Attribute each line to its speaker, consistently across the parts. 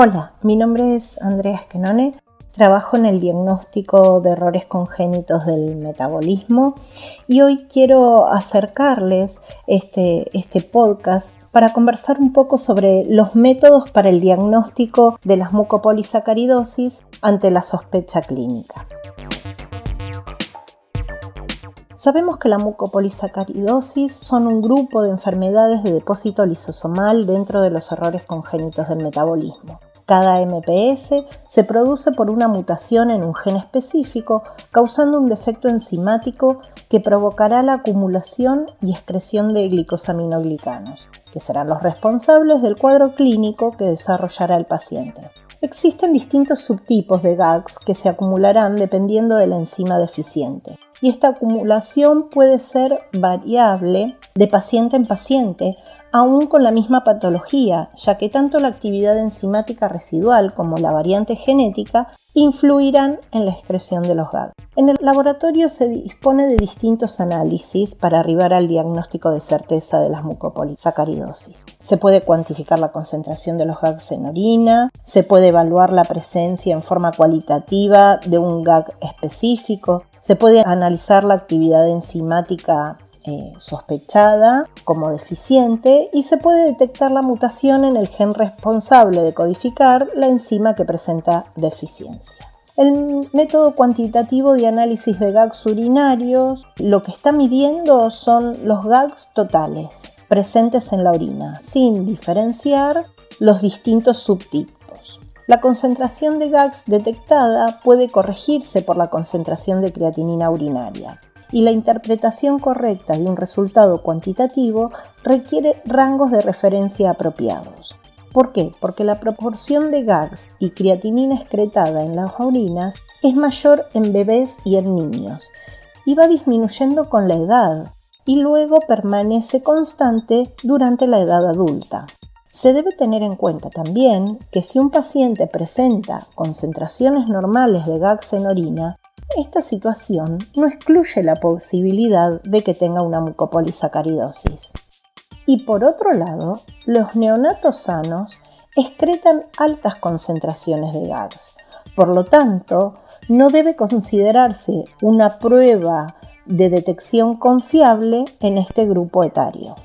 Speaker 1: Hola, mi nombre es Andrea Esquenone, trabajo en el diagnóstico de errores congénitos del metabolismo y hoy quiero acercarles este, este podcast para conversar un poco sobre los métodos para el diagnóstico de las mucopolisacaridosis ante la sospecha clínica. Sabemos que la mucopolisacaridosis son un grupo de enfermedades de depósito lisosomal dentro de los errores congénitos del metabolismo. Cada MPS se produce por una mutación en un gen específico, causando un defecto enzimático que provocará la acumulación y excreción de glicosaminoglicanos, que serán los responsables del cuadro clínico que desarrollará el paciente. Existen distintos subtipos de GAGs que se acumularán dependiendo de la enzima deficiente y esta acumulación puede ser variable de paciente en paciente, aún con la misma patología, ya que tanto la actividad enzimática residual como la variante genética influirán en la excreción de los GAG. En el laboratorio se dispone de distintos análisis para arribar al diagnóstico de certeza de las mucopolisacaridosis. Se puede cuantificar la concentración de los GAGs en orina, se puede evaluar la presencia en forma cualitativa de un GAG específico, se puede analizar la actividad enzimática eh, sospechada como deficiente y se puede detectar la mutación en el gen responsable de codificar la enzima que presenta deficiencia. El método cuantitativo de análisis de GAGs urinarios lo que está midiendo son los GAGs totales presentes en la orina, sin diferenciar los distintos subtipos. La concentración de GAGs detectada puede corregirse por la concentración de creatinina urinaria y la interpretación correcta de un resultado cuantitativo requiere rangos de referencia apropiados. ¿Por qué? Porque la proporción de GAGs y creatinina excretada en las orinas es mayor en bebés y en niños y va disminuyendo con la edad y luego permanece constante durante la edad adulta. Se debe tener en cuenta también que si un paciente presenta concentraciones normales de GAGs en orina, esta situación no excluye la posibilidad de que tenga una mucopolisacaridosis. Y por otro lado, los neonatos sanos excretan altas concentraciones de GAGs. Por lo tanto, no debe considerarse una prueba de detección confiable en este grupo etario.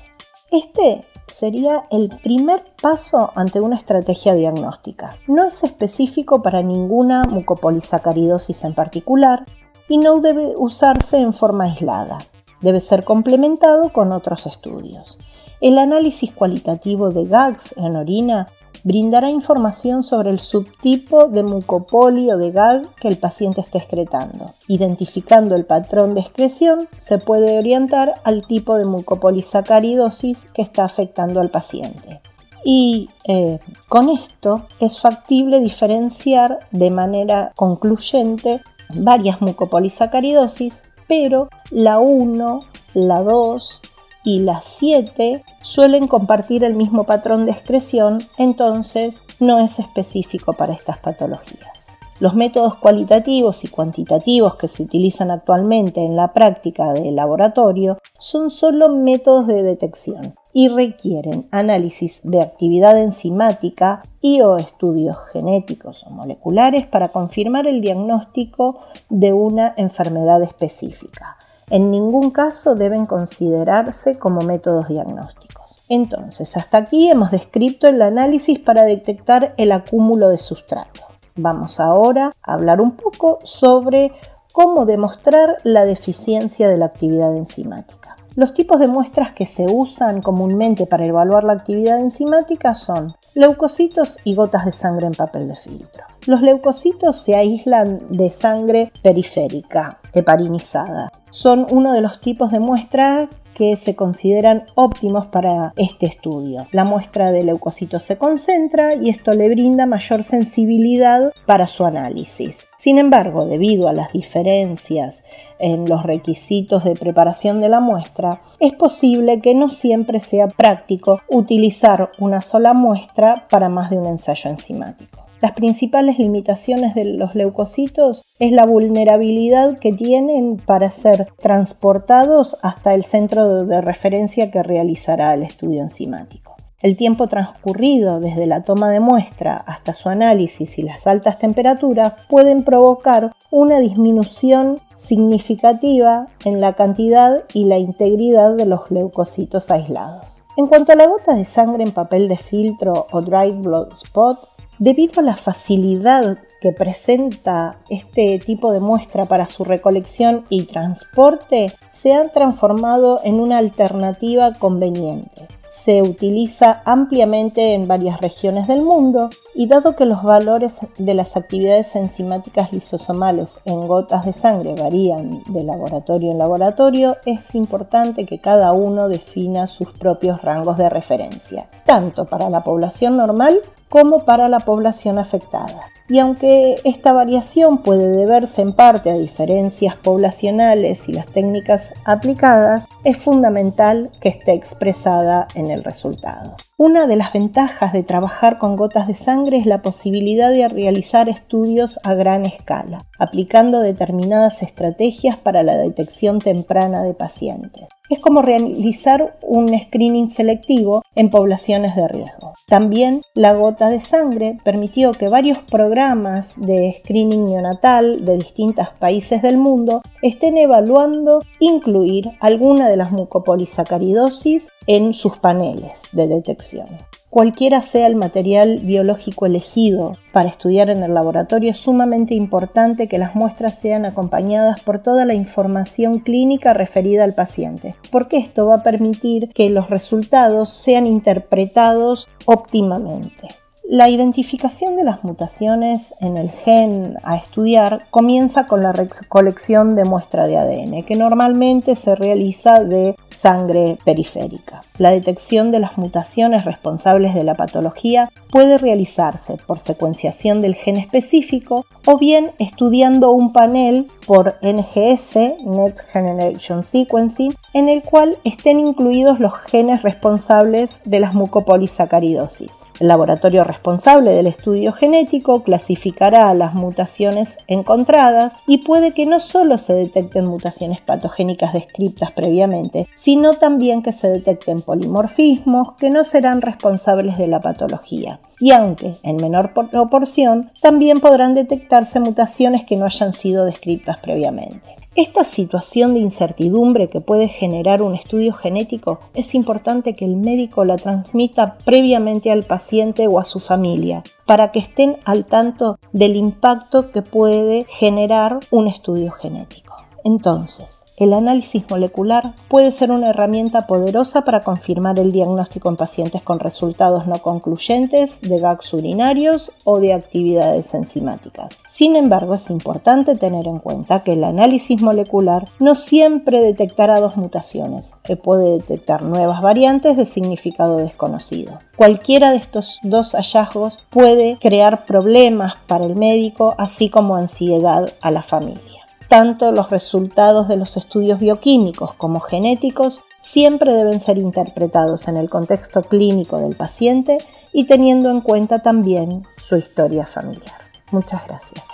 Speaker 1: Este sería el primer paso ante una estrategia diagnóstica. No es específico para ninguna mucopolisacaridosis en particular y no debe usarse en forma aislada. Debe ser complementado con otros estudios. El análisis cualitativo de GAGs en orina brindará información sobre el subtipo de mucopoli o de GAG que el paciente esté excretando. Identificando el patrón de excreción, se puede orientar al tipo de mucopolisacaridosis que está afectando al paciente. Y eh, con esto es factible diferenciar de manera concluyente varias mucopolisacaridosis, pero la 1, la 2 y las 7 suelen compartir el mismo patrón de excreción, entonces no es específico para estas patologías. Los métodos cualitativos y cuantitativos que se utilizan actualmente en la práctica de laboratorio son solo métodos de detección y requieren análisis de actividad enzimática y o estudios genéticos o moleculares para confirmar el diagnóstico de una enfermedad específica. En ningún caso deben considerarse como métodos diagnósticos. Entonces, hasta aquí hemos descrito el análisis para detectar el acúmulo de sustrato. Vamos ahora a hablar un poco sobre cómo demostrar la deficiencia de la actividad enzimática. Los tipos de muestras que se usan comúnmente para evaluar la actividad enzimática son leucocitos y gotas de sangre en papel de filtro. Los leucocitos se aíslan de sangre periférica, heparinizada. Son uno de los tipos de muestra que se consideran óptimos para este estudio. La muestra de leucocitos se concentra y esto le brinda mayor sensibilidad para su análisis. Sin embargo, debido a las diferencias en los requisitos de preparación de la muestra, es posible que no siempre sea práctico utilizar una sola muestra para más de un ensayo enzimático. Las principales limitaciones de los leucocitos es la vulnerabilidad que tienen para ser transportados hasta el centro de referencia que realizará el estudio enzimático. el tiempo transcurrido desde la toma de muestra hasta su análisis y las altas temperaturas pueden provocar una disminución significativa en la cantidad y la integridad de los leucocitos aislados. En cuanto a la gota de sangre en papel de filtro o dried blood spot, debido a la facilidad que presenta este tipo de muestra para su recolección y transporte, se han transformado en una alternativa conveniente. Se utiliza ampliamente en varias regiones del mundo y dado que los valores de las actividades enzimáticas lisosomales en gotas de sangre varían de laboratorio en laboratorio, es importante que cada uno defina sus propios rangos de referencia, tanto para la población normal como para la población afectada. Y aunque esta variación puede deberse en parte a diferencias poblacionales y las técnicas aplicadas, es fundamental que esté expresada en el resultado. Una de las ventajas de trabajar con gotas de sangre es la posibilidad de realizar estudios a gran escala, aplicando determinadas estrategias para la detección temprana de pacientes. Es como realizar un screening selectivo en poblaciones de riesgo. También la gota de sangre permitió que varios programas de screening neonatal de distintos países del mundo estén evaluando incluir alguna de las mucopolisacaridosis en sus paneles de detección. Cualquiera sea el material biológico elegido para estudiar en el laboratorio, es sumamente importante que las muestras sean acompañadas por toda la información clínica referida al paciente, porque esto va a permitir que los resultados sean interpretados óptimamente. La identificación de las mutaciones en el gen a estudiar comienza con la recolección de muestra de ADN, que normalmente se realiza de sangre periférica. La detección de las mutaciones responsables de la patología puede realizarse por secuenciación del gen específico o bien estudiando un panel por NGS, Next Generation Sequencing, en el cual estén incluidos los genes responsables de las mucopolisacaridosis. El laboratorio responsable del estudio genético clasificará las mutaciones encontradas y puede que no solo se detecten mutaciones patogénicas descritas previamente, sino también que se detecten polimorfismos que no serán responsables de la patología. Y aunque en menor proporción, también podrán detectarse mutaciones que no hayan sido descritas previamente. Esta situación de incertidumbre que puede generar un estudio genético es importante que el médico la transmita previamente al paciente o a su familia para que estén al tanto del impacto que puede generar un estudio genético. Entonces, el análisis molecular puede ser una herramienta poderosa para confirmar el diagnóstico en pacientes con resultados no concluyentes de gags urinarios o de actividades enzimáticas. Sin embargo, es importante tener en cuenta que el análisis molecular no siempre detectará dos mutaciones, que puede detectar nuevas variantes de significado desconocido. Cualquiera de estos dos hallazgos puede crear problemas para el médico, así como ansiedad a la familia tanto los resultados de los estudios bioquímicos como genéticos siempre deben ser interpretados en el contexto clínico del paciente y teniendo en cuenta también su historia familiar. Muchas gracias.